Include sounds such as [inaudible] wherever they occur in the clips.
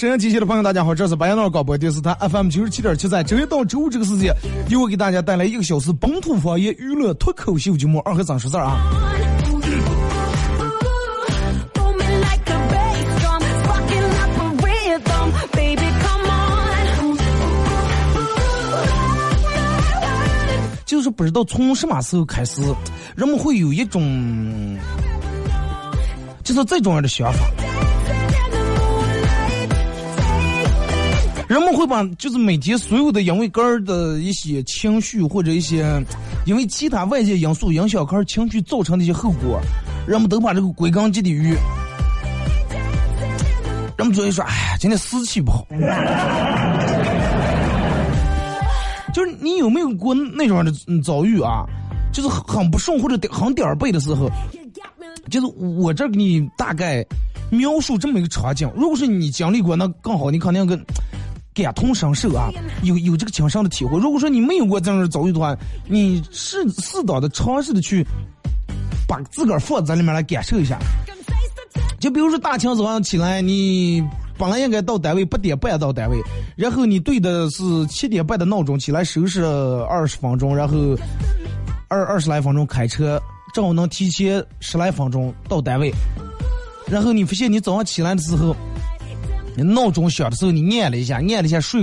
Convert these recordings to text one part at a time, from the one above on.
收音机前的朋友，大家好，这是白杨脑广播电视台 FM 九十七点七，在周一到周五这个时间，由我给大家带来一个小时本土方言娱乐脱口秀节目《二和三十字》啊。就是不知道从什么时候开始，人们会有一种，就是这种样的想法。人们会把就是每天所有的因为个人的一些情绪或者一些因为其他外界因素影响个人情绪造成的一些后果，人们都把这个归根结底于，人们昨天说，哎呀，今天士气不好。就是你有没有过那种的遭遇啊？就是很不顺或者很点儿背的时候，就是我这给你大概描述这么一个场景。如果是你经历过，那更好，你肯定跟。感同身受啊，有有这个亲身的体会。如果说你没有过这样的遭遇的话，你适适当的尝试的去把自个儿放在里面来感受一下。就比如说大清早上起来，你本来应该到单位八点半到单位，然后你对的是七点半的闹钟起来收拾二十分钟，然后二二十来分钟开车，正好能提前十来分钟到单位。然后你发现你早上起来的时候。你闹钟响的时候，你按了一下，按了一下睡，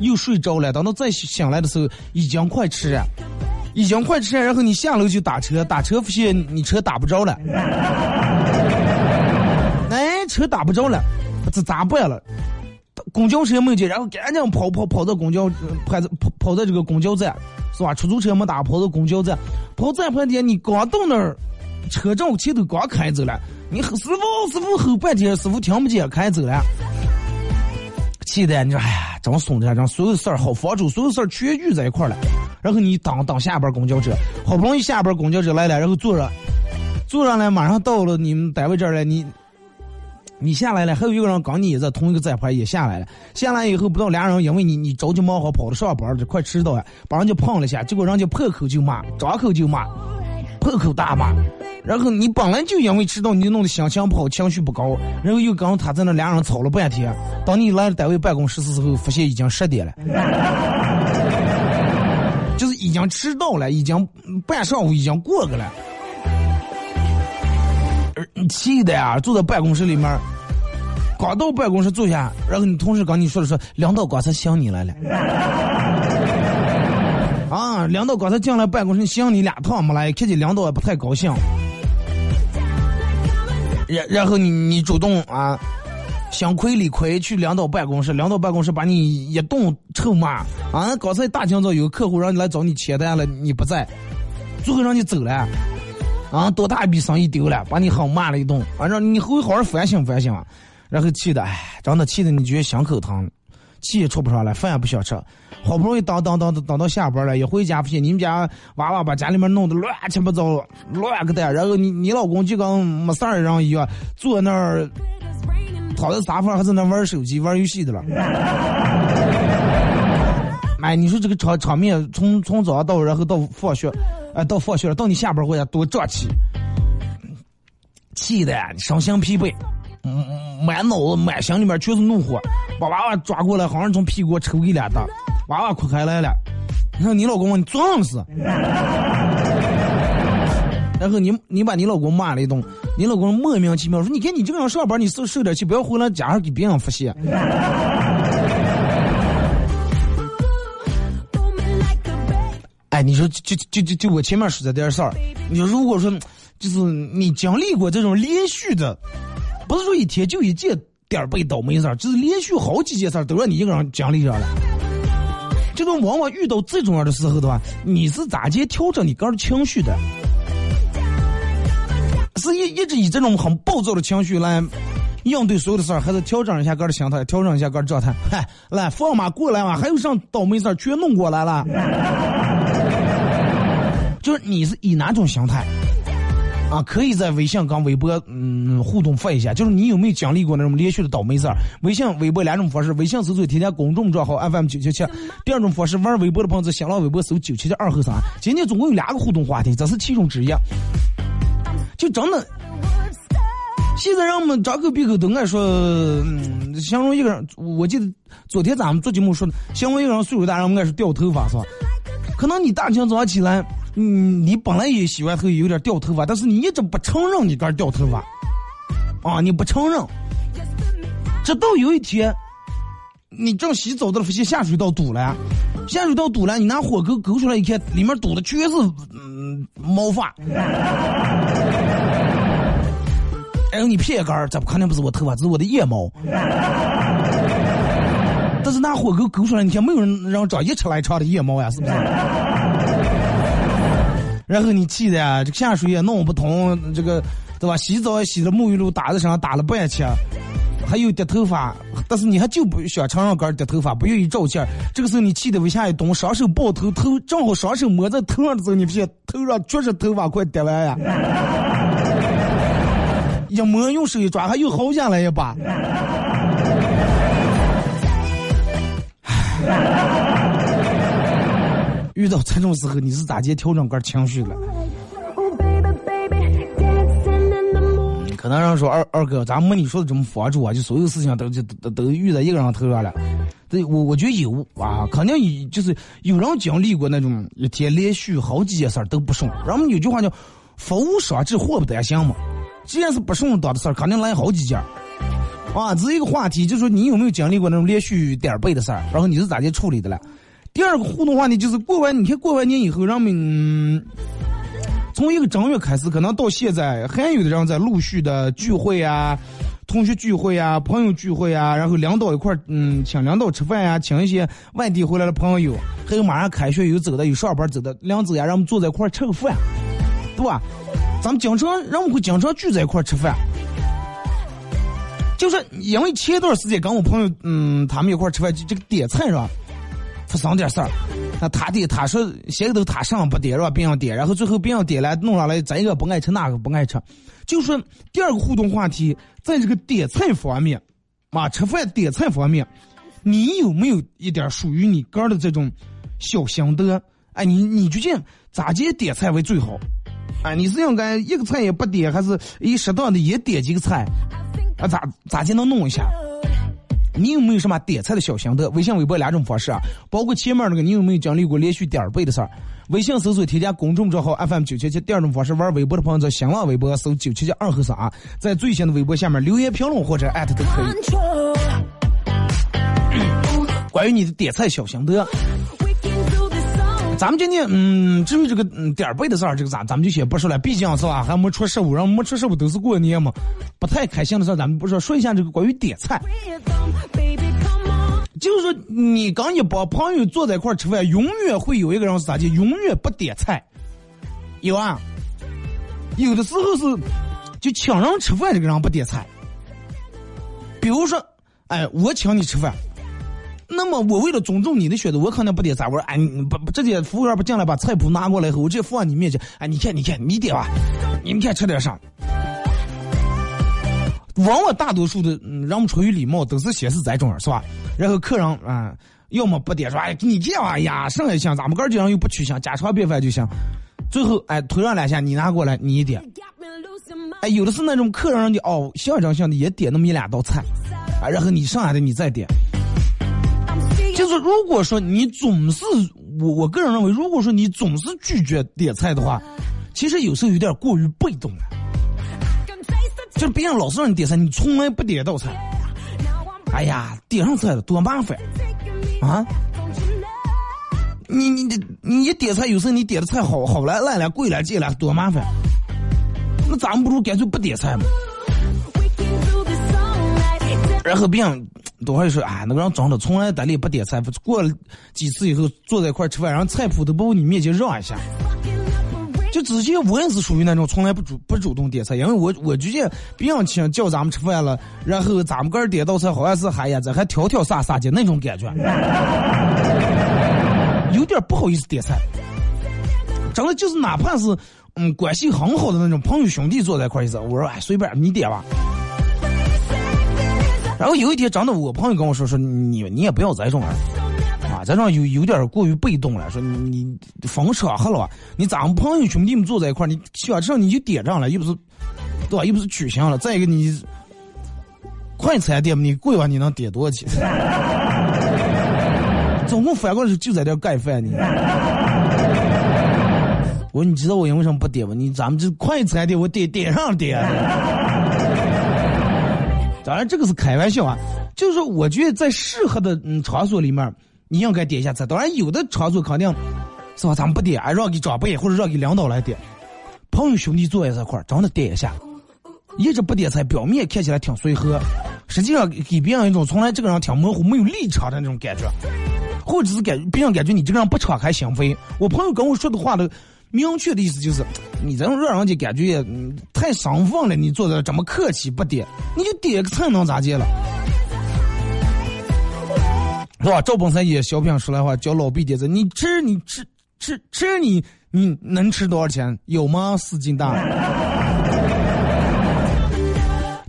又睡着了。等到再醒来的时候，已经快吃了，已经快吃了。然后你下楼就打车，打车发现你车打不着了，哎，车打不着了，这咋办了？公交车没接，然后赶紧跑跑跑到公交，跑跑跑到这个公交站，是吧？出租车没打，跑到公交站，跑站半天，你刚到那儿，车正前头刚开走了，你吼师傅师傅吼半天，师傅听不见，开走了。气的你说哎呀，真松的，让所有事儿好房主，所有事儿全聚在一块儿了。然后你等等下班公交车，好不容易下班公交车来了，然后坐着，坐上来马上到了你们单位这儿了，你你下来了，还有一个人跟你也在同一个站牌也下来了。下来以后不到俩人，因为你你着急忙慌跑到上班就快迟到了，把人家碰了一下，结果人家破口就骂，张口就骂，破口大骂。然后你本来就因为迟到，你就弄得心情不好，情绪不高，然后又跟他在那俩人吵了半天。当你来单位办公室的时候，发现已经十点了，[laughs] 就是已经迟到了，已经半上午已经过去了。气的呀，坐在办公室里面，刚到办公室坐下，然后你同事跟你说的说，领导刚才想你来了。领导刚才进来办公室想你俩趟没来，看见领导也不太高兴。然然后你你主动啊，想亏理亏去领导办公室，领导办公室把你一顿臭骂啊！刚才大清早有个客户让你来找你签单了，你不在，最后让你走了，啊，多大一笔生意丢了，把你狠骂了一顿，反正你后好好反省反省，啊然后气的，哎，真的气的你觉得心口疼，气也出不上来，饭也不想吃。好不容易等等等等到下班了，一回家发现你们家娃娃把家里面弄得乱七八糟，乱个蛋。然后你你老公就跟没事儿人一样，坐那儿躺在沙发还在那玩手机玩游戏的了。[laughs] 哎，你说这个场场面从从早上到然后到放学，哎到放学了到你下班回家多胀气，气的身心疲惫。满脑子满心里面全是怒火，把娃娃抓过来，好像从屁股抽一两大，娃娃哭开来了。你看你老公，你装死。[laughs] 然后你你把你老公骂了一顿，你老公莫名其妙说：“你看你这个人上班，你受受点气，不要回来家上给别人发泄。” [laughs] 哎，你说就就就就我前面说的点事儿，你说如果说就是你经历过这种连续的。不是说一天就一件点儿背倒霉事儿，就是连续好几件事儿都让你一个人经历上了。这种往往遇到这种样的时候的话，你是咋接调整你个人情绪的？是一一直以这种很暴躁的情绪来应对所有的事儿，还是调整一下个人心态，调整一下个人状态？嗨，来放马过来嘛，还有啥倒霉事儿全弄过来了？[laughs] 就是你是以哪种心态？啊，可以在微信跟微博嗯互动发一下，就是你有没有经历过那种连续的倒霉事儿？微信、微博两种方式，微信搜索添加公众账号 FM 九七七，第二种方式玩微博的朋友在新浪微博搜九七七二后三。今天总共有两个互动话题，这是其中之一。就真的，现在人们张口闭口都爱说，嗯，形容一个人，我记得昨天咱们做节目说的，形容一个人岁数大，人们爱说掉头发是吧？可能你大清早起来。嗯，你本来也喜欢头有点掉头发，但是你一直不承认你这掉头发，啊，你不承认，直到有一天，你正洗澡的时候发现下水道堵了，下水道堵了，你拿火钩勾出来一看，里面堵的全是嗯毛发，[laughs] 哎呦你骗杆儿这肯定不是我头发，这是我的腋毛，但是拿火钩勾出来，你看没有人让我长一尺来长的腋毛呀，是不是？然后你气的呀，这个下水也弄不通，这个对吧？洗澡也洗的沐浴露打在身上打了半天，还有掉头发，但是你还就不想承认杆掉头发，不愿意照镜这个时候你气的往下一动，双手抱头，头正好双手摸在头上的时候，你发现头上确实头发快掉完呀。一摸用手一抓，还又好下来一把。遇到这种时候，你是咋接调整个情绪了？可能人说二二哥，咱没你说的这么佛住啊，就所有事情都就都都遇在一个人头上了。对，我我觉得有啊，肯定，就是有人经历过那种一天连续好几件事儿都不顺。人们有句话叫“福无双至，祸不单行”嘛。既然是不顺当的事儿，肯定来好几件。啊，这是一个话题，就说你有没有经历过那种连续点背的事儿，然后你是咋接处理的了？第二个互动话题就是过完，你看过完年以后，人们从一个正月开始，可能到现在，还有的人在陆续的聚会啊，同学聚会啊，朋友聚会啊，然后领导一块儿，嗯，请领导吃饭呀，请一些外地回来的朋友，还有马上开学有走的，有上班走的，两子呀，让我们坐在一块儿吃个饭，对吧？咱们经常人们会经常聚在一块儿吃饭，就是因为前段时间跟我朋友，嗯，他们一块儿吃饭，就这个点菜是吧？发生点事儿，那他爹他说先都他上不点，让别人点，然后最后别人点了弄上来，咱一个不爱吃，那个不爱吃。就说第二个互动话题，在这个点菜方面，啊，吃饭点菜方面，你有没有一点属于你个人的这种小心得？哎，你你究竟咋接点菜为最好？哎，你是应该一个菜也不点，还是一适当的也点几个菜？啊，咋咋就能弄一下？你有没有什么点菜的小心得？微信、微博两种方式啊，包括前面那个，你有没有经历过连续点背的事儿？微信搜索添加公众账号 FM 九七七。第二种方式，玩微博的朋友在新浪微博搜九七七二和三，在最新的微博下面留言评论或者艾特都可以。关于你的点菜小心得，咱们今天嗯，至于这个嗯点背的事儿，这个咱咱们就先不说了，毕竟是吧，还没出十五，人没出十五都是过年嘛，不太开心的事儿，咱们不说，说一下这个关于点菜。就是说，你刚一帮朋友坐在一块儿吃饭，永远会有一个人是咋的，永远不点菜。有啊，有的时候是就请人吃饭，这个人不点菜。比如说，哎，我请你吃饭，那么我为了尊重你的选择，我肯定不点菜。我说，哎，不不，直接服务员不进来把菜谱拿过来以后，我直接放你面前，哎，你看，你看，你点吧，你们看吃点啥？往往大多数的人们出于礼貌，都是先是这种，是吧？然后客人啊，要么不点说，哎，你这样啊呀，剩下行，咱们哥儿这样又不取香，家常便饭就行。最后，哎，推上两下，你拿过来，你一点。哎，有的是那种客人的哦，象征性的也点那么一两道菜，啊，然后你剩下的你再点。就是如果说你总是我我个人认为，如果说你总是拒绝点菜的话，其实有时候有点过于被动了。就是别人老是让你点菜，你从来不点一道菜。哎呀，点上菜了多麻烦啊！你你你你点菜，有时候你点的菜好好了烂了贵了贱了，多麻烦。那咱们不如干脆不点菜嘛。然后别人多少说啊，那个人长得从来单里不点菜，过了几次以后坐在一块吃饭，然后菜谱都不往你面前让一下。就之前我也是属于那种从来不主不主动点菜，因为我我觉得别人请叫咱们吃饭了，然后咱们个人点道菜好像是还呀这还挑挑撒撒的那种感觉，有点不好意思点菜。真的就是哪怕是嗯关系很好的那种朋友兄弟坐在一块儿，意思我说哎随便你点吧。然后有一天真的我朋友跟我说说你你也不要再这种啊。再这样有有点过于被动了，说你你逢场合了，你咱们朋友兄弟们坐在一块儿，你想吃你就点上了，又不是对吧？又不是取向了。再一个你快餐店你贵吧，你能点多少钱？[laughs] 总共反过来就在这盖饭呢。[laughs] 我说你知道我因为什么不点吗？你咱们这快餐店我点点上点。当然这个是开玩笑啊，就是说我觉得在适合的嗯场所里面。你应该点一下菜，当然有的场所肯定，是吧？咱们不点，让给长辈或者让给领导来点。朋友兄弟坐在这块儿，真的点一下。一直不点菜，表面看起来挺随和，实际上给别人一种从来这个人挺模糊、没有立场的那种感觉，或者是感别人感觉你这个人不敞开心扉。我朋友跟我说的话的明确的意思就是，你这种让人家感觉也太生分了。你坐在这么客气不点，你就点个菜能咋的了？是吧？赵本山也小品说来话，叫老毕点子，你吃你吃吃吃你你能吃多少钱？有吗？四斤大，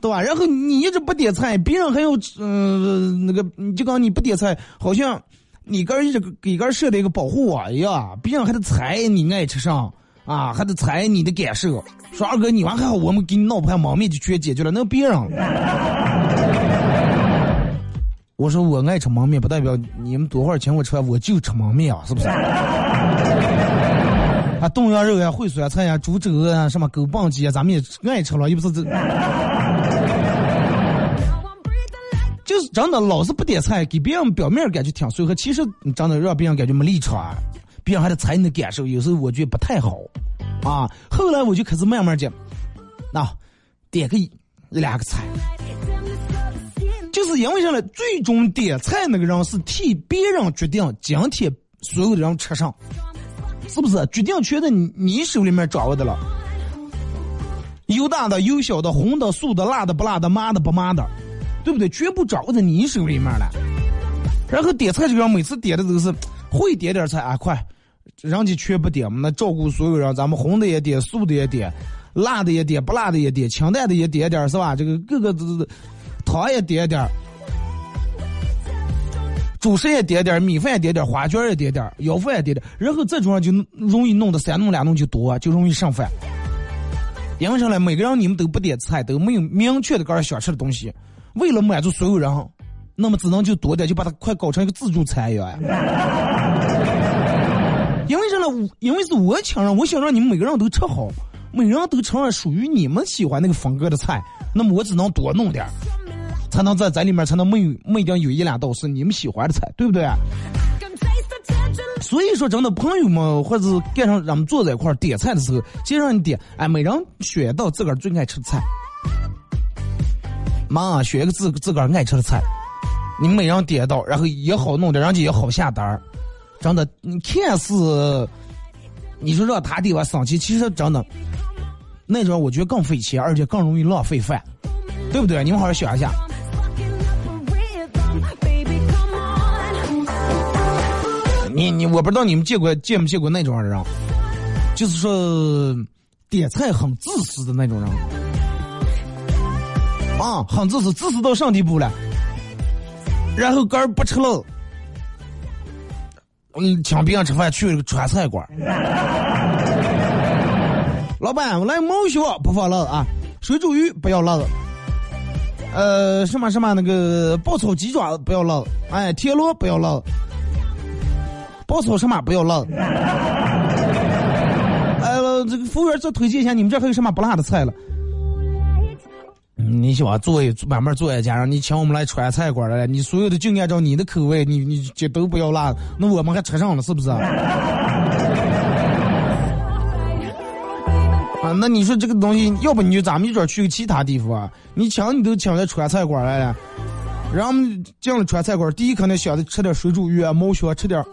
对吧？然后你一直不点菜，别人还有嗯那个，就刚你不点菜，好像你个人一直给个人设的一个保护网一样，别人还得猜你爱吃啥啊，还得猜你的感受。说二哥你玩还好，我们给你闹盘蒙面就全解决了，那别人。[laughs] 我说我爱吃焖面，不代表你们多会儿请我吃饭，我就吃焖面啊，是不是？[laughs] 啊，冻羊肉呀，烩酸菜呀，猪肘啊，什么狗棒鸡啊，咱们也爱吃了，又不是这。就是真的，老是不点菜，给别人表面感觉挺随和，其实真的让别人感觉没立场，别人还得猜你的感受，有时候我觉得不太好。啊，后来我就开始慢慢讲，那点个两个菜。就是因为啥呢？最终点菜那个人是替别人决定今天所有的人吃上，是不是？决定权在你你手里面掌握的了。有大的有小的，红的素的辣的不辣的，麻的不麻的，对不对？全部掌握在你手里面了。然后点菜这个每次点的都是会点点菜啊，快，人家全不点，那照顾所有人，咱们红的也点，素的也点，辣的也点，不辣的也点，清淡的也点点，是吧？这个各个都是。汤也点点，主食也点点，米饭也点点，花卷也点点，腰饭也点点，然后这种人就容易弄得三弄两弄就多，就容易剩饭。因为啥呢？每个人你们都不点菜，都没有明确的个人想吃的东西，为了满足所有人，那么只能就多点，就把它快搞成一个自助餐一样。[laughs] 因为啥呢？因为是我请人，我想让你们每个人都吃好，每人都吃上属于你们喜欢那个风格的菜，那么我只能多弄点儿。才能在在里面才能没有没定有一两道是你们喜欢的菜，对不对？所以说，真的朋友们或者是赶上咱们坐在一块点菜的时候，就让你点，哎，每人选一道自个儿最爱吃的菜，妈选一个自自个儿爱吃的菜，你们每人点一道，然后也好弄点，人家也好下单儿。真的，你看似你说让他点我生气，其实真的那种我觉得更费钱，而且更容易浪费饭，对不对？你们好好想一下。你你我不知道你们见过见没见过那种人，就是说点菜很自私的那种人，啊，很自私，自私到什地步了？然后个儿不吃了，嗯，请别人吃饭去了个川菜馆，[laughs] 老板，我来毛血不放辣子啊，水煮鱼不要辣子，呃，什么什么那个爆炒鸡爪不要辣子，哎，田螺不要辣子。爆炒什么不要辣子？哎，这个服务员再推荐一下，你们这还有什么不辣的菜了？你喜欢做一慢慢做一家，让你请我们来川菜馆来，你所有的就按照你的口味，你你就都不要辣，那我们还吃上了是不是？啊，那你说这个东西，要不你就咱们一准去个其他地方，啊你请你都请在川菜馆来了，然后我们进了川菜馆，第一肯定想着吃点水煮鱼啊、毛血，吃点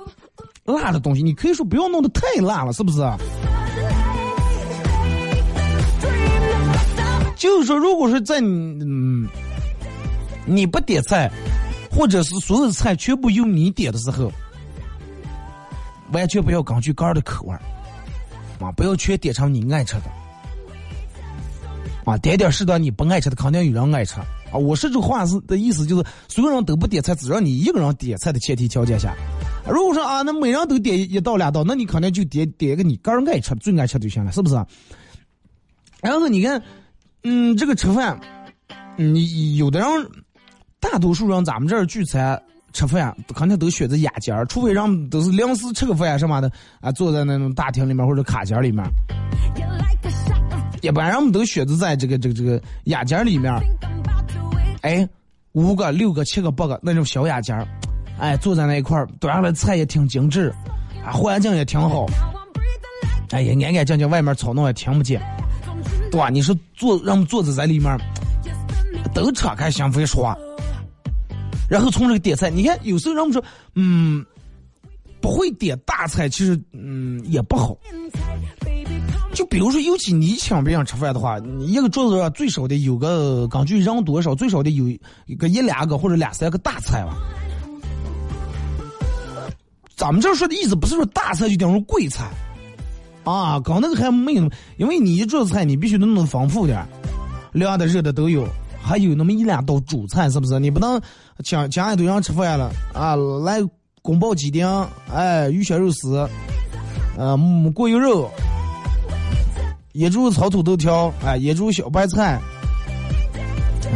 辣的东西。你可以说不要弄得太辣了，是不是？就是说，如果是在嗯你不点菜，或者是所有的菜全部由你点的时候，完全不要根据个人的口味儿啊，不要全点成你爱吃的啊，点点适当你不爱吃的，肯定有人爱吃啊。我说这话是的意思就是，所有人都不点菜，只让你一个人点菜的前提条件下，如果说啊，那每人都点一道两道，那你肯定就点点一个你个人爱吃、最爱吃就行了，是不是？然后你看。嗯，这个吃饭，你有的人，大多数人咱们这儿聚餐吃饭，肯定都选择雅间儿，除非人都是临时吃个饭什么的啊，坐在那种大厅里面或者卡间里面。一般人们都选择在这个这个这个雅间里面，哎，五个、六个、七个、八个那种小雅间儿，哎，坐在那一块儿，端上来菜也挺精致，啊，环境也挺好，哎呀，安安静静，外面吵闹也听不见。哇！你说坐让我们坐着在里面，都敞开心扉说，然后从这个点菜，你看有时候让我们说，嗯，不会点大菜，其实嗯也不好。就比如说，尤其你请别人吃饭的话，你一个桌子上最少得有个，根据人多少，最少得有一个一两个或者两三个大菜吧。咱们这说的意思不是说大菜就等于贵菜。啊，搞那个还没有，因为你一桌子菜，你必须得弄得丰富点，凉的热的都有，还有那么一两道主菜，是不是？你不能讲讲一堆人吃饭了啊，来宫保鸡丁，哎，鱼香肉丝，呃，过油肉，野猪炒土豆条，哎，野猪小白菜，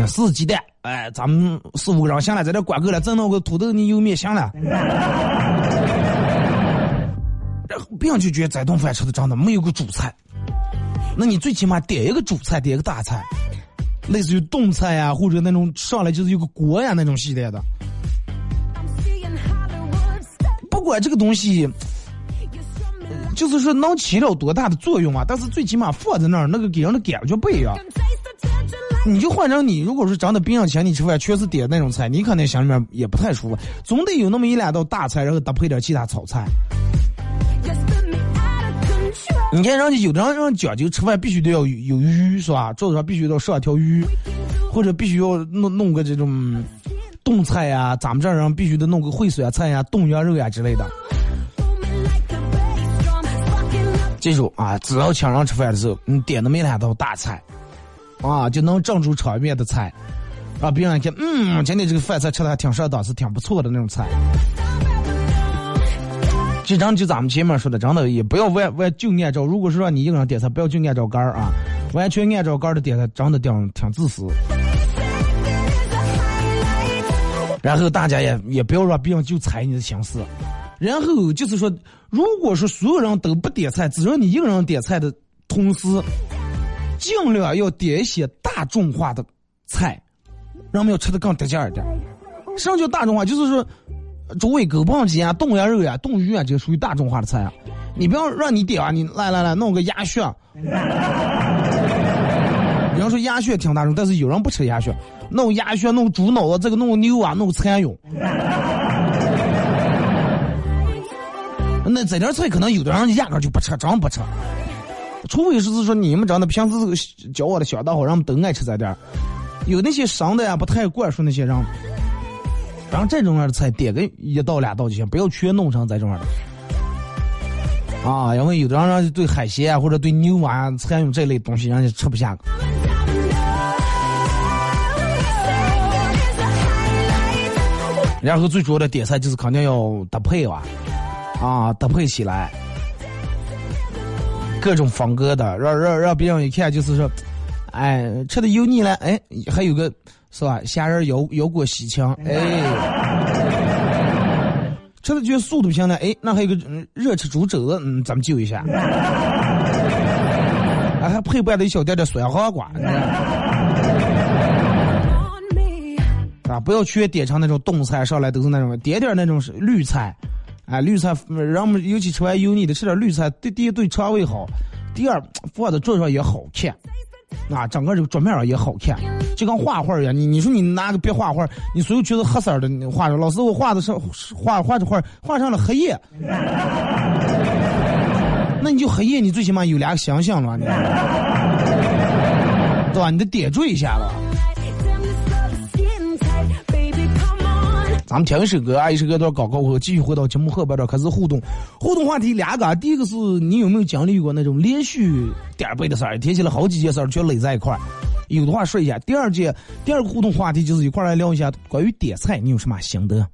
四鸡蛋，哎，咱们四五个人下来在这管够了，整那个土豆泥油面行了。然后别人就觉得这顿饭吃的真的没有个主菜，那你最起码点一个主菜，点一个大菜，类似于炖菜呀，或者那种上来就是有个锅呀那种系列的。不管这个东西，就是说能起了多大的作用啊，但是最起码放在那儿，那个给人的感觉不一样。你就换成你，如果说真的别人请你吃饭，确实点那种菜，你可能心里面也不太舒服，总得有那么一两道大菜，然后搭配点其他炒菜。你看，人家有的人讲究吃饭必须得要有鱼，是吧？桌子上必须得上条鱼，或者必须要弄弄个这种冻菜呀。咱们这人必须得弄个烩酸菜呀、冻羊肉呀之类的。记住啊，只要请人吃饭的时候，你点那么两道大菜，啊，就能镇住场面的菜，让别人看，嗯，今天这个饭菜吃的还挺上档次，挺不错的那种菜。这张就咱们前面说的，真的也不要完完就按照。如果是让你一个人点菜，不要就按照杆儿啊，完全按照杆儿的点菜，真的挺挺自私。然后大家也也不要让别人就猜你的心思。然后就是说，如果说所有人都不点菜，只有你一个人点菜的同时，尽量要点一些大众化的菜，让我们要吃的更得劲儿点。什么叫大众化？就是说。诸位狗棒鸡啊，冻羊肉呀，冻鱼啊，这属于大众化的菜啊。你不要让你点啊，你来来来，弄个鸭血。比方说鸭血挺大众，但是有人不吃鸭血，弄鸭血，弄猪脑子，这个弄牛啊，弄蚕蛹。那这点菜可能有的人压根就不吃，真不吃。除非是说你们长的平时教我的小大伙，人们都爱吃这点有那些生的呀，不太灌输那些人。然后这种样的菜点个一道两道就行，不要全弄成这种样的。啊，因为有的人对海鲜啊或者对牛啊、蚕蛹这类东西，人家吃不下。然后最主要的点菜就是肯定要搭配吧，啊，搭配起来，各种风格的，让让让别人一看就是说，哎，吃的油腻了，哎，还有个。是吧？虾仁油油果西青，哎，吃的就速度行了，哎，那还有个热吃猪肘子，嗯，咱们就一下，[laughs] 啊，还配伴了一小点点酸黄瓜，[laughs] 啊，不要去点成那种冻菜，上来都是那种点点那种绿菜，哎，绿菜，让我们尤其吃完油腻的，吃点绿菜，第第一对肠胃好，第二放在桌上也好看。啊，整个这个桌面上也好看，就跟画画一样，你你说你拿个笔画画，你所有觉得黑色的画着，老师我画的是画画这画画上了黑夜，那你就黑夜，你最起码有俩想象了，你，对吧？你得点缀一下了。咱们听一首歌啊，一首歌到广告后，继续回到节目后半段开始互动。互动话题两个，第一个是你有没有经历过那种连续点背的事儿，提起了好几件事儿全垒在一块儿？有的话说一下。第二件，第二个互动话题就是一块来聊一下关于点菜，你有什么心得？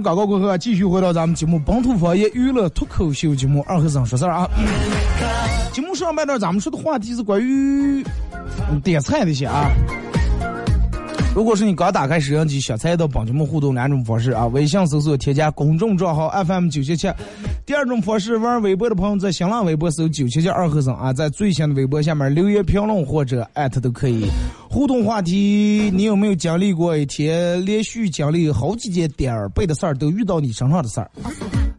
广告过后啊，继续回到咱们节目《本土方言娱乐脱口秀》节目二和尚说事儿啊。节目上半段咱们说的话题是关于点菜那些啊。如果是你刚打开摄像机想参与到帮节目互动两种方式啊，微信搜索添加公众账号 FM 九七七；第二种方式玩微博的朋友在新浪微博搜九七七二和尚啊，在最新的微博下面留言评论或者艾特都可以。互动话题：你有没有经历过一天连续经历好几件点儿背的事儿都遇到你身上的事儿？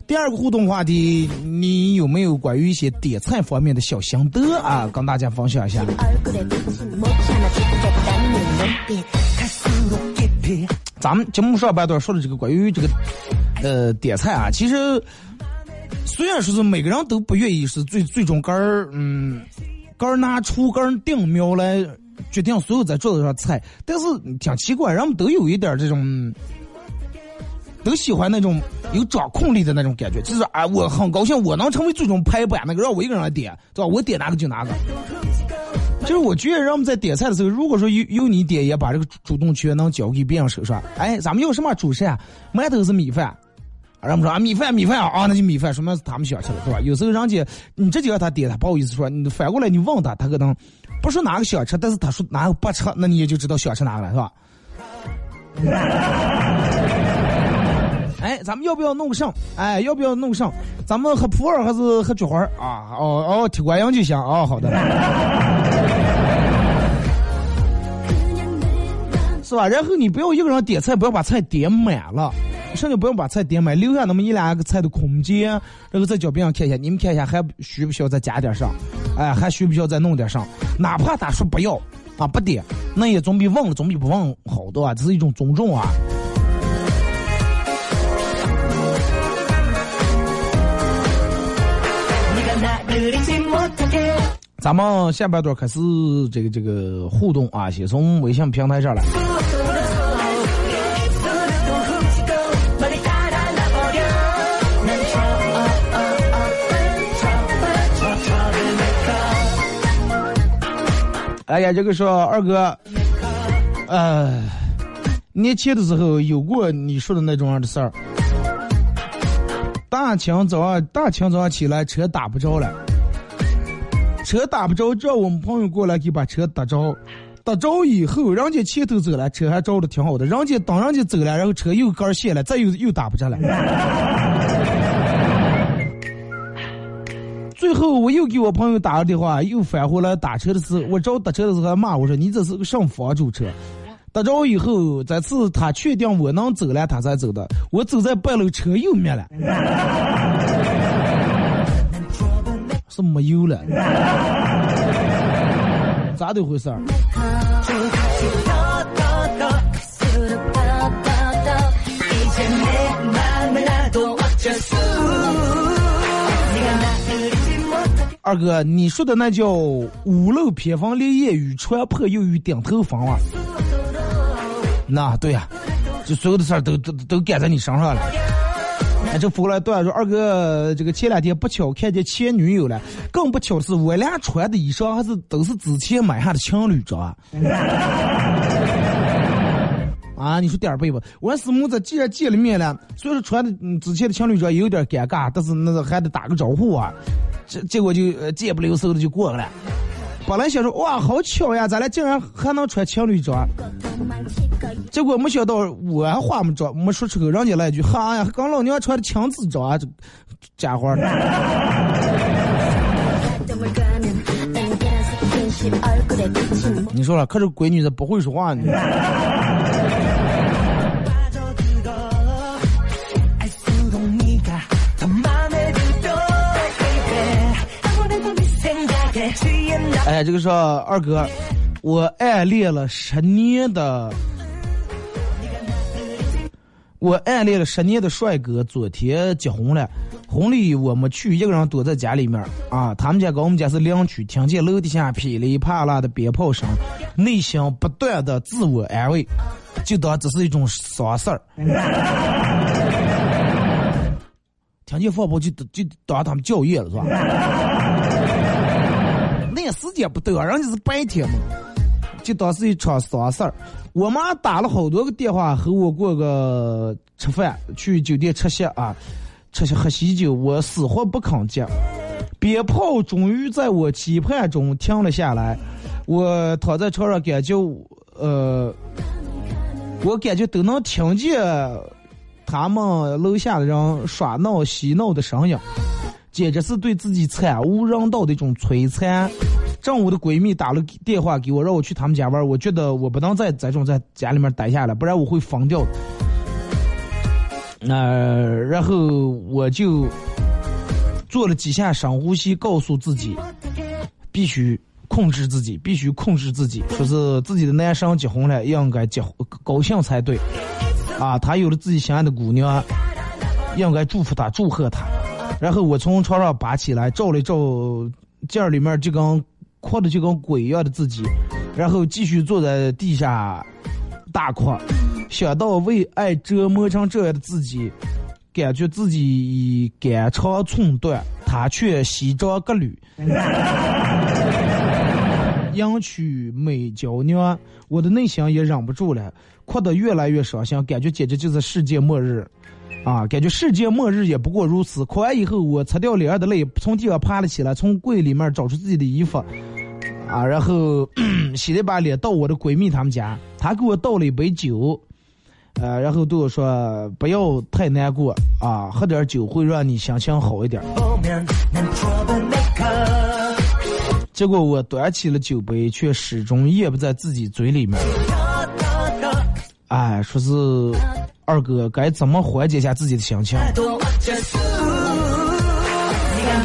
第二个互动话题：你有没有关于一些点菜方面的小心得啊？跟大家分享一下。咱们节目上半段说的这个关于这个呃点菜啊，其实虽然说是每个人都不愿意是最最终根儿嗯根儿拿出根儿定苗来决定所有在桌子上菜，但是挺奇怪，人们都有一点这种。都喜欢那种有掌控力的那种感觉，就是啊，我很高兴，我能成为最终拍板那个，让我一个人来点，对吧？我点哪个就哪个。就是我觉得，人们在点菜的时候，如果说有有你点，也把这个主动权能交给别人手上。哎，咱们要什么主食啊？馒头是米饭，人们说啊，米饭米饭啊，啊，那就米饭，说明是他们想吃的，是吧？有时候人家你直接让他点，他不好意思说，你反过来你问他，他可能不说哪个想吃，但是他说哪个不吃，那你也就知道想吃哪个了，是吧？[laughs] 哎，咱们要不要弄个上？哎，要不要弄个上？咱们喝普洱还是喝菊花啊？哦哦，铁观音就行啊。好的，[laughs] 是吧？然后你不要一个人点菜，不要把菜点满了，甚至不用把菜点满，留下那么一两个菜的空间，然后在脚边上看一下，你们看一下还需不需要再加点上？哎，还需不需要再弄点上？哪怕他说不要啊，不点，那也总比忘了总比不忘好多啊，这是一种尊重啊。咱们下半段开始这个这个互动啊，先从微信平台上来。哎呀，这个说二哥，呃，年轻的时候有过你说的那种样的事儿。大清早上，大清早上起来，车打不着了。车打不着，叫我们朋友过来给把车打着。打着以后，人家前头走了，车还着的挺好的。人家当人家走了，然后车又杆卸了，再又又打不着了。后我又给我朋友打了电话，又返回来打车的时候，我找打车的时候还骂我说：“你这是个上房主车。”打着以后，这次他确定我能走了，他才走的。我走在半路，车又灭了，是没有了，咋的回事儿？二哥，你说的那叫屋漏偏逢连夜雨，船破又遇顶头风啊！那对呀，就所有的事儿都都都赶在你身上了。哎，这过来段说二哥，这个前两天不巧看见前女友了，更不巧的是我俩穿的衣裳还是都是之前买下的情侣装。啊，你说点儿背吧。我师母这既然见了面了，虽然说穿的之前的情侣装也有点尴尬，但是那个还得打个招呼啊。这结果就见不留手的就过了。本来想说哇，好巧呀，咱俩竟然还能穿情侣装。结果没想到我还话没着，没说出口，人家来一句哈呀，跟老娘穿的亲子装啊，这家伙。[laughs] 你说了，可是闺女她不会说话呢。[laughs] 哎，这个说二哥，我暗恋了十年的，我暗恋了十年的帅哥，昨天结婚了，婚礼我没去，一个人躲在家里面啊。他们家跟我们家是两区，听见楼底下噼里啪啦的鞭炮声，内心不断的自我安慰，就当这是一种丧事儿。[laughs] 听见放炮就就当他们叫夜了是吧？时间不对啊，人家是白天嘛。就当是一场丧事儿。我妈打了好多个电话和我过个吃饭，去酒店吃席啊，吃些喝喜酒，我死活不肯接。鞭炮终于在我期盼中停了下来，我躺在床上感觉，呃，我感觉都能听见他们楼下的人耍闹嬉闹的声音，简直是对自己惨无人道的一种摧残。正午的闺蜜打了电话给我，让我去他们家玩。我觉得我不能再这种在家里面待下来，不然我会疯掉的。呃，然后我就做了几下深呼吸，告诉自己必须控制自己，必须控制自己，说是自己的男生结婚了，应该结高兴才对。啊，他有了自己心爱的姑娘，应该祝福他，祝贺他。然后我从床上爬起来，照了照镜里面就跟。哭的就跟鬼一样的自己，然后继续坐在地下大哭，想到为爱折磨成这样的自己，感觉自己已肝肠寸断，他却西装革履，[laughs] 迎娶美娇娘，我的内心也忍不住了，哭得越来越伤心，感觉简直就是世界末日，啊，感觉世界末日也不过如此。哭完以后，我擦掉脸上的泪，从地上爬了起来，从柜里面找出自己的衣服。啊，然后 [clears throat] 洗了一把脸到我的闺蜜他们家，她给我倒了一杯酒，呃，然后对我说不要太难过啊，喝点酒会让你心情好一点。结果我端起了酒杯，却始终咽不在自己嘴里面。哎，说是二哥该怎么缓解一下自己的心情？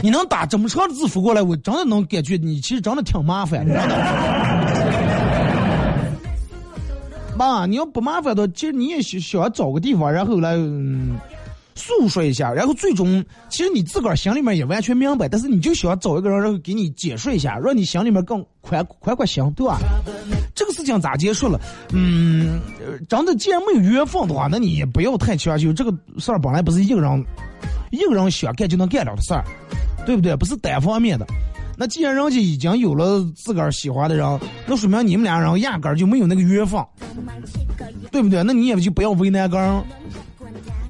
你能打这么长的字符过来，我真的能感觉你其实真的挺麻烦的。[laughs] 妈，你要不麻烦的，其实你也想想找个地方，然后来嗯诉说一下，然后最终其实你自个儿心里面也完全明白，但是你就想找一个人，然后给你解释一下，让你心里面更宽宽宽心，对吧？这个事情咋结束了？嗯，真的既然没有缘分的话，那你也不要太强求。这个事儿本来不是一个人一个人想干就能干了的事儿。对不对？不是单方面的。那既然人家已经有了自个儿喜欢的人，那说明你们俩人压根儿就没有那个缘分，对不对？那你也就不要为难个人。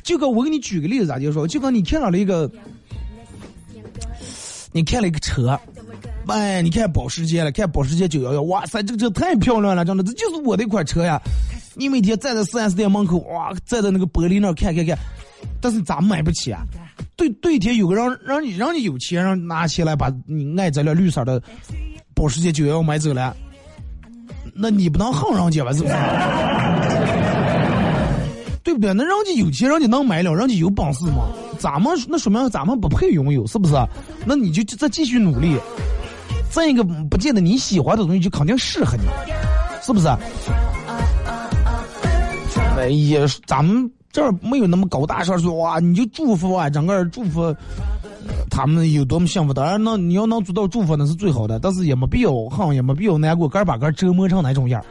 就跟我给你举个例子咋就说？就跟你看到了一个，你看了一个车，哎，你看保时捷了，看保时捷九幺幺，哇塞，这个车太漂亮了，真的，这就是我的一款车呀。你每天站在四 S 店门口，哇，站在那个玻璃那看看看，但是咋买不起啊？对对天有个让让你让你有钱，让拿钱来把你爱这辆绿色的保时捷九幺幺买走了，那你不能横人家吧？是不是？对不对？那人家有钱，人家能买了，人家有本事吗？咱们那说明咱们不配拥有，是不是？那你就再继续努力。再一个，不见得你喜欢的东西就肯定适合你，是不是？哎呀咱们。这儿没有那么高大上说哇，你就祝福啊，整个祝福他们有多么幸福。当然，能你要能做到祝福那是最好的，但是也没必要哼，也没必要难过，个把个折磨成那种样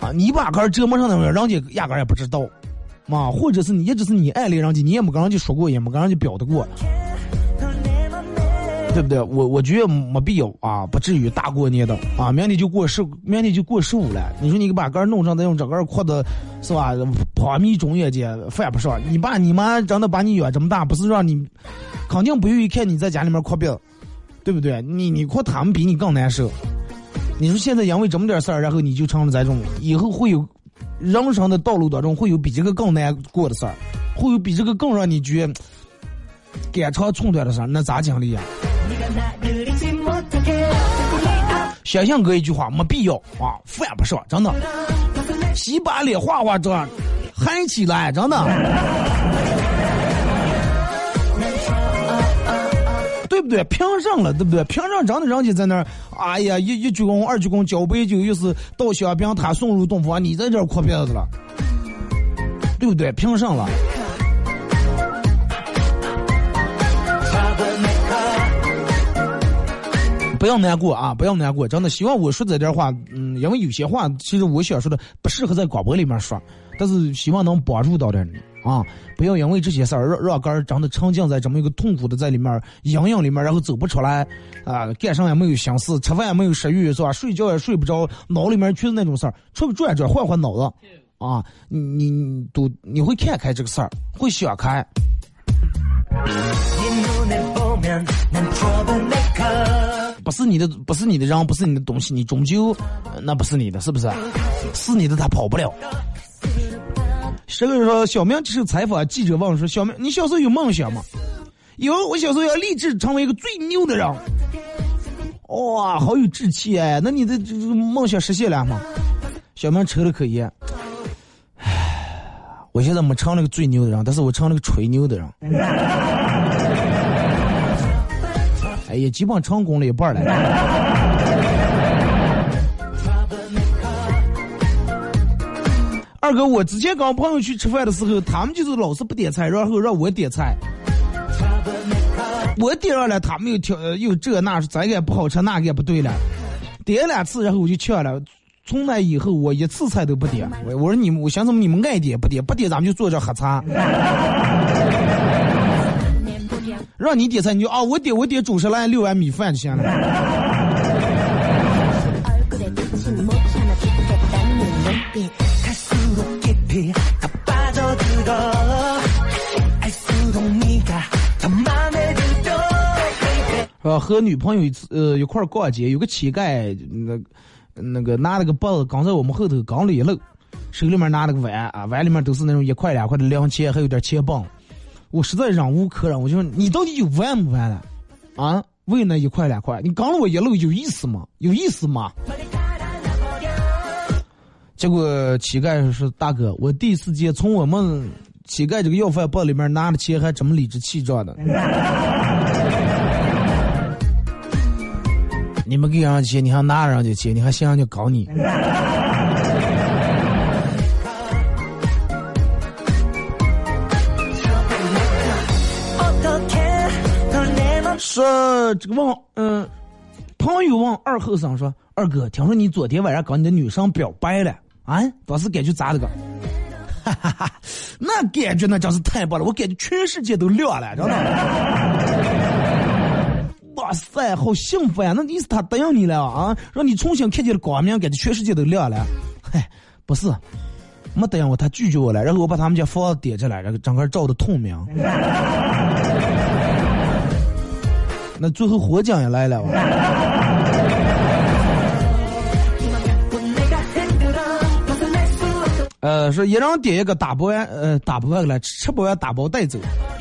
啊！你把个折磨成那种样，人家压根也不知道嘛，或者是你一直是你爱恋人家，你也没跟人家说过，也没跟人家表达过。对不对？我我觉得没必要啊，不至于大过年的啊，明天就过十，明天就过十五了。你说你把个弄成那种整个扩的，是吧？破米中元节犯不上。你爸你妈真的把你养这么大，不是让你，肯定不愿意看你在家里面哭病，对不对？你你哭他们比你更难受。你说现在因为这么点事儿，然后你就成了这种，以后会有人生的道路当中会有比这个更难过的事儿，会有比这个更让你觉肝肠寸断的事儿，那咋经历呀？想象哥一句话，没必要啊，犯不上，真的。洗把脸，化化妆，嗨起来，真的。对不对？凭上了，对不对？凭上真的，人家在那儿，哎呀，一一鞠躬，二鞠躬，交杯酒，又是倒香槟，他送入洞房，你在这儿哭鼻子了，对不对？凭上了。不要难过啊！不要难过，真的希望我说这点话，嗯，因为有些话其实我想说的不适合在广播里面说，但是希望能帮助到点你。啊！不要因为这些事儿让让个人真的沉浸在这么一个痛苦的在里面阴影里面，然后走不出来啊！干啥也没有心思，吃饭也没有食欲，是吧？睡觉也睡不着，脑里面全是那种事儿。出去转转，换换脑子啊！你你都你会看开这个事儿，会想开。不是你的，不是你的人，不是你的东西，你终究那不是你的，是不是？是你的，他跑不了。这个说小明接受采访，记者问说：“小明，你小时候有梦想吗？”有，我小时候要立志成为一个最牛的人。哇，好有志气哎！那你的这个梦想实现了吗？小明抽了口烟。唉，我现在没成那个最牛的人，但是我成了个吹牛的人。[laughs] 哎呀，基本成功了一半了。二哥，我之前跟朋友去吃饭的时候，他们就是老是不点菜，然后让我点菜。我点上了，他们又挑又这那，这个不好吃，那个也不对了。点两次，然后我就劝了。从那以后，我一次菜都不点。我说你们，我想怎么你们爱点不点，不点咱们就坐这喝茶。[laughs] 让你点菜，你就啊，我点我点主食来六碗米饭就行了。呃，和女朋友一次呃一块儿逛街，有个乞丐，那那个拿了个包子，刚在我们后头刚了一路，手里面拿了个碗啊，碗里面都是那种一块两块的零钱，还有点钱棒。我实在忍无可忍，我就说你到底有完没完了？啊，为那一块两块，你刚了我一路有意思吗？有意思吗？结果乞丐说：“大哥，我第一次见从我们乞丐这个要饭包里面拿的钱还这么理直气壮的。你们给人家钱，你还拿人家钱，你还想人家搞你？”说这个问，嗯，朋友问二后生说：“二哥，听说你昨天晚上跟你的女生表白了？”啊，当时感觉咋的个？哈哈哈，那感觉那真是太棒了！我感觉全世界都亮了，知道吗？哇塞，好幸福呀！那意思他答应你了啊？让你重新看见了光明，感觉全世界都亮了。嗨，不是，没答应我，他拒绝我了。然后我把他们家房子点起来，然后整个照的透明。[laughs] 那最后火警也来了。呃，说一人点一个打不完，呃，打不完了，吃不完打包带走，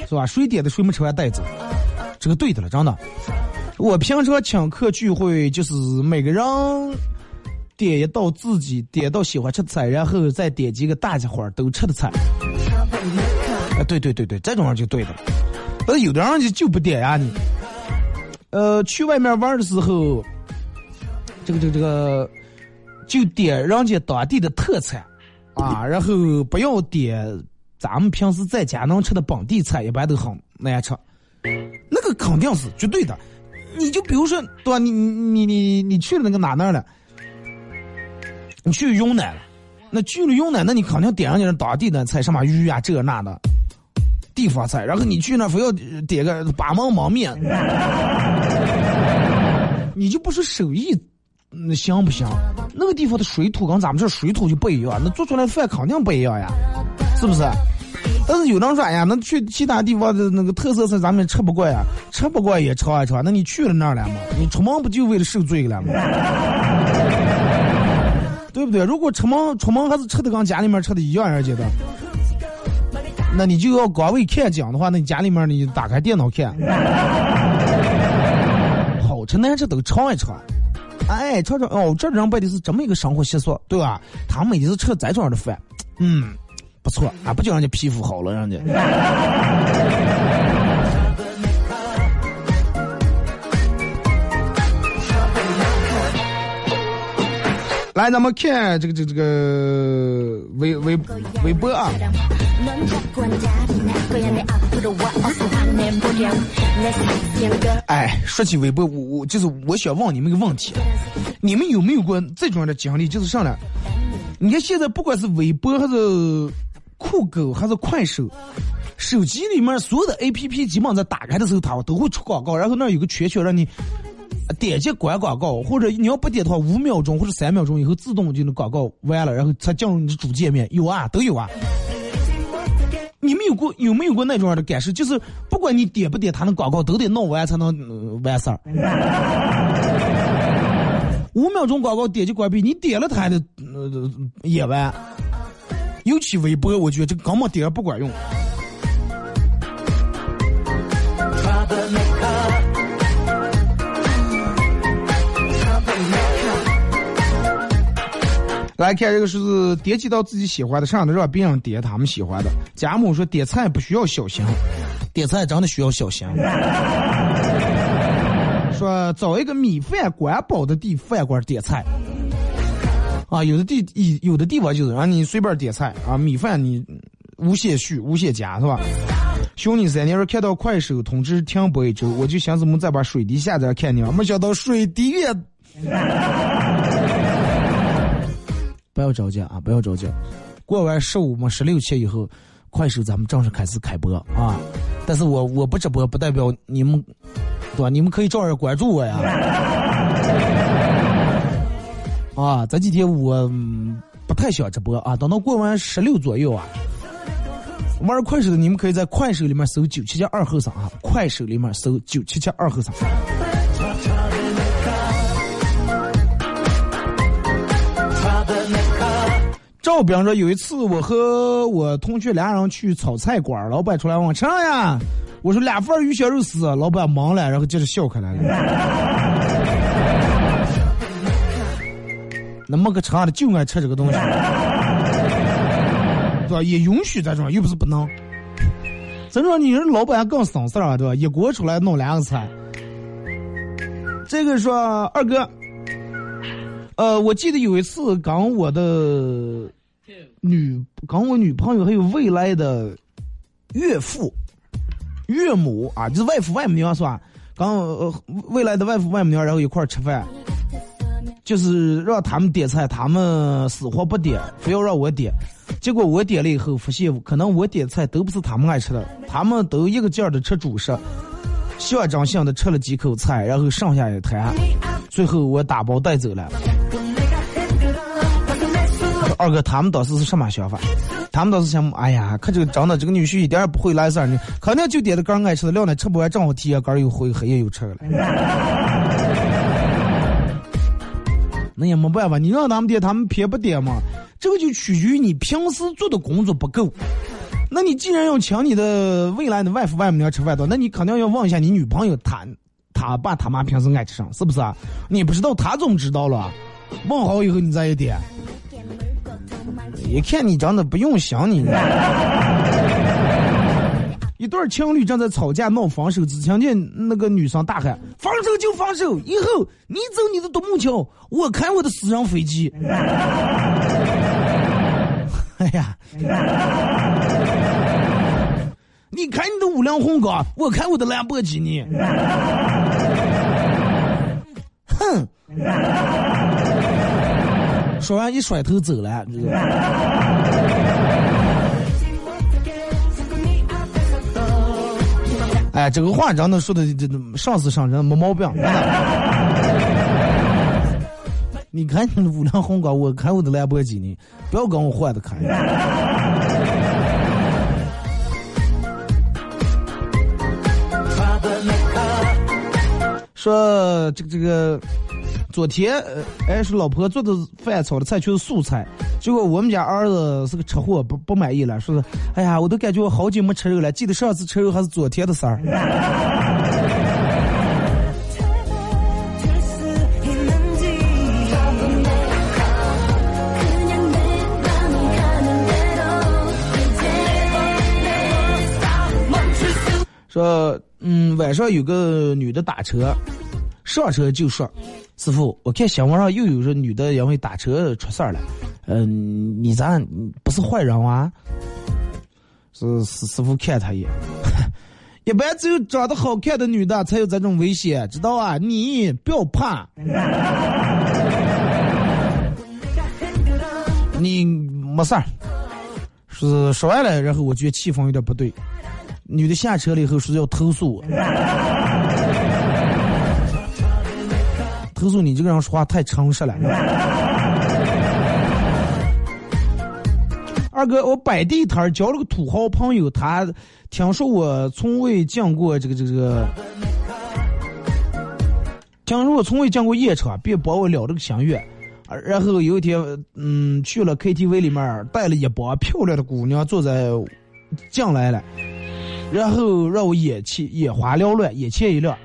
是吧？谁点的谁没吃完带走，这个对的了，真的。我平常请客聚会，就是每个人点一道自己点到喜欢吃的菜，然后再点几个大家伙都吃的菜。啊，对对对对，这种人就对的。但是有的人就就不点呀，你。呃，去外面玩的时候，这个这个这个，就点人家当地的特产。啊，然后不要点咱们平时在家能吃的本地菜，一般都很难吃。那个肯定是绝对的。你就比如说，对吧？你你你你你去了那个哪那了？你去云南了，那去了云南，那你肯定点上点当地的菜，什么鱼啊这那的，地方菜。然后你去那非要点个八毛毛面，[laughs] 你就不是手艺。那行不行？那个地方的水土跟咱们这水土就不一样，那做出来饭肯定不一样呀，是不是？但是有人说呀，那去其他地方的那个特色菜咱们吃不惯呀，吃不惯也尝一尝。那你去了那儿了吗？你出门不就为了受罪了吗？对不对？如果出门出门还是吃的跟家里面吃的一样，人觉得，那你就要光为看讲的话，那你家里面你打开电脑看，好吃难吃都尝一尝。哎，尝尝哦，这人摆的是这么一个生活习俗，对吧？他们每次吃咱这样的饭，嗯，错啊，不叫人家皮肤好了，人家。来，咱们看这个这个这个微微微博啊。哎，说起微博，我我就是我想问你们个问题，你们有没有过这种的经历？就是上来，你看现在不管是微博还是酷狗还是快手，手机里面所有的 A P P 基本上在打开的时候，它都会出广告，然后那儿有个圈圈让你点击关广告，或者你要不点的话，五秒钟或者三秒钟以后自动就能广告完了，然后才进入你的主界面。有啊，都有啊。你们有过有没有过那种样的感受？就是不管你点不点，他那广告都得弄完才能完事儿。五秒钟广告点击关闭，你点了它还得呃也完。尤其微博，我觉得这个根本点不管用。来看这个是点几道自己喜欢的，上的让别人点他们喜欢的。贾母说点菜不需要小心，点菜真的需要小心。说找一个米饭管饱的地饭馆点菜，啊，有的地有的地方就是让你随便点菜啊，米饭你无限续无限加是吧？兄弟三年说看到快手通知停播一周，我就想怎么再把水滴下载看你，没想到水滴也。[laughs] 不要着急啊！不要着急，过完十五嘛十六期以后，快手咱们正式开始开播啊！但是我我不直播，不代表你们，对吧？你们可以照样关注我呀！啊，这几天我不太想直播啊，等到过完十六左右啊，玩快手的你们可以在快手里面搜九七七二后生啊，快手里面搜九七七二后生。赵兵说：“有一次，我和我同学俩人去炒菜馆，老板出来问吃啥呀？我说两份鱼香肉丝。老板忙了，然后接着笑开来了。那么个长的就爱吃这个东西，[laughs] 对吧？也允许这种，又不是不能。这种你人老板更省事儿，对吧？一锅出来弄两个菜。这个说二哥。”呃，我记得有一次跟我的女，跟我女朋友还有未来的岳父、岳母啊，就是外父外母娘是吧？刚呃未来的外父外母娘，然后一块儿吃饭，就是让他们点菜，他们死活不点，非要让我点。结果我点了以后，发现可能我点菜都不是他们爱吃的，他们都一个劲儿的吃主食，象征性的吃了几口菜，然后剩下一摊，最后我打包带走了。二哥，他们当时是什么想法？他们当时想，哎呀，可这个长得这个女婿一点也不会来事儿呢，肯定就点的刚爱吃的料呢，吃不完正好提下杆又回黑夜又吃了。那也没办法，你让他们点，他们偏不点嘛。这个就取决于你平时做的工作不够。那你既然要请你的未来的外父外母娘吃饭的，那你肯定要问一下你女朋友，她她爸她妈平时爱吃啥，是不是啊？你不知道，她总知道了。问好以后你再一点。一看你长得不用想你。[laughs] 一对情侣正在吵架闹分手，只听见那个女生大喊：“分手就分手，以后你走你的独木桥，我开我的私人飞机。[laughs] ”哎呀，你开你的五菱宏光，我开我的兰博基尼。哼。说完一甩头走了。哎，这个话真的说的，这上司上人没毛病。[laughs] 你看你五菱宏光，我开我的兰博基尼，不要跟我换的开。说这个这个。昨天，哎，说老婆做的饭炒的菜全是素菜，结果我们家儿子是个吃货，不不满意了，说是，哎呀，我都感觉我好久没吃肉了，记得上次吃肉还是昨天的事儿。说，嗯，晚上有个女的打车，上车就说。师傅，我看新闻上又有个女的因为打车出事儿了，嗯，你咱不是坏人啊？是师师傅看他一眼，[laughs] 一般只有长得好看的女的才有这种危险，知道啊？你不要怕，[laughs] 你没事儿。是说完了，然后我觉得气氛有点不对。女的下车了以后说要投诉我，[laughs] 投诉你这个人说话太诚实了。[laughs] 二哥，我摆地摊儿交了个土豪朋友，他听说我从未见过这个这个，听说我从未见过夜场，别帮我聊这个心愿。然后有一天，嗯，去了 KTV 里面，带了一帮漂亮的姑娘坐在进来了，然后让我眼前眼花缭乱，眼前一亮。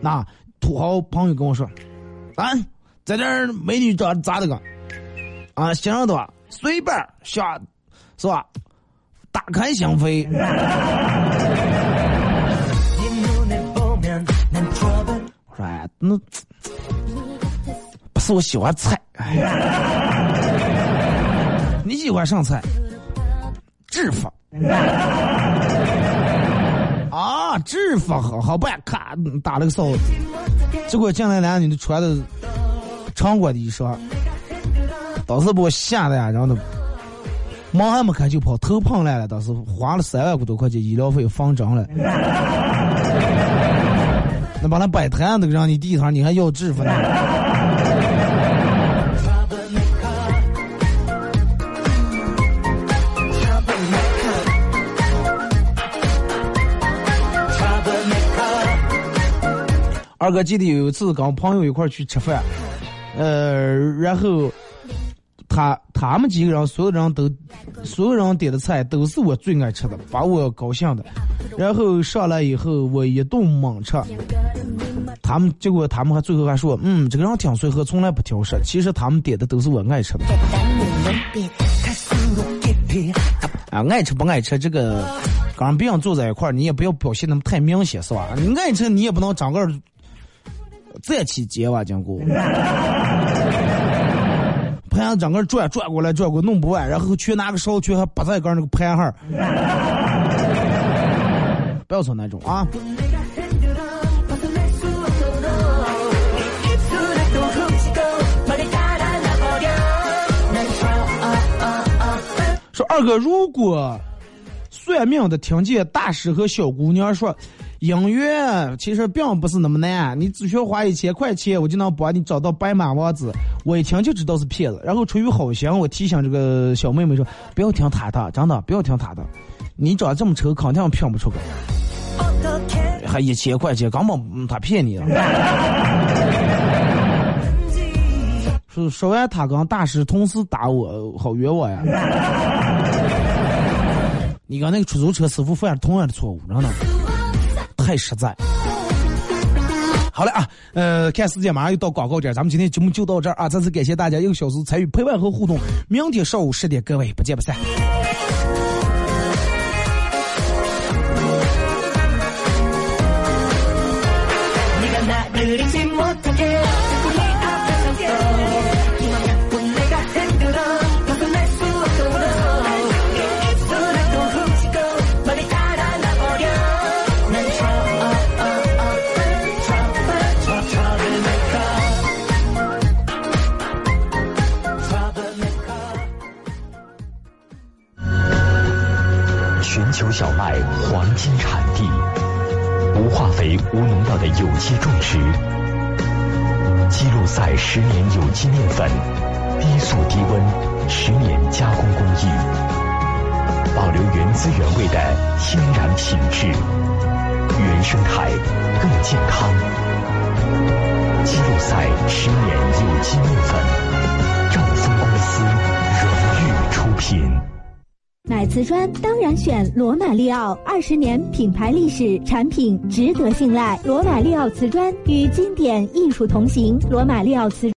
那土豪朋友跟我说：“啊，在这儿美女长咋的个？啊，欣赏的吧，随便下，是吧？大开心扉。”我说：“哎，那。”是我喜欢菜，哎你喜欢上菜？脂肪把制服好好办，咔打了个扫，结果进来俩女的穿的长款的衣裳，当时把我吓得呀，然后呢，门还没开就跑，头碰烂了，当时花了三万多块钱医疗费放针了，那把那摆摊都让你地摊，你还要制服呢？二哥记得有一次跟朋友一块去吃饭，呃，然后他他们几个人所有人都所有人点的菜都是我最爱吃的，把我高兴的。然后上来以后我一顿猛吃，他们结果他们还最后还说，嗯，这个人挺随和，从来不挑食。其实他们点的都是我爱吃的。啊，爱吃不爱吃这个，跟别人坐在一块儿，你也不要表现那么太明显，是吧？你爱吃，你也不能长个。再起结哇，讲过，盘整个转转过来转过弄不完，然后去拿个勺去还不在个那个盘哈，不要说那种啊。说二哥，如果算命的听见大师和小姑娘说。音乐其实并不是那么难，你只需要花一千块钱，我就能帮你找到白马王子。我一听就知道是骗子，然后出于好心，我提醒这个小妹妹说：“不要听他的，真的不要听他的。你长这么丑，肯定骗不出个。还一千块钱，根本他骗你了。”说说完，他跟大师同时打我，好冤枉呀！[laughs] 你跟那个出租车师傅犯同样的错误，真的。太实在。好了啊，呃，看时间马上又到广告点，咱们今天节目就到这儿啊！再次感谢大家一个小时参与陪伴和互动，明天上午十点，各位不见不散。小麦黄金产地，无化肥、无农药的有机种植，基路赛十年有机面粉，低速低温十年加工工艺，保留原汁原味的天然品质，原生态更健康。基路赛十年有机面粉，买瓷砖当然选罗马利奥，二十年品牌历史，产品值得信赖。罗马利奥瓷砖与经典艺术同行，罗马利奥瓷。